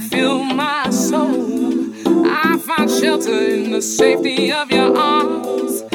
fill my soul. I find shelter in the safety of your arms.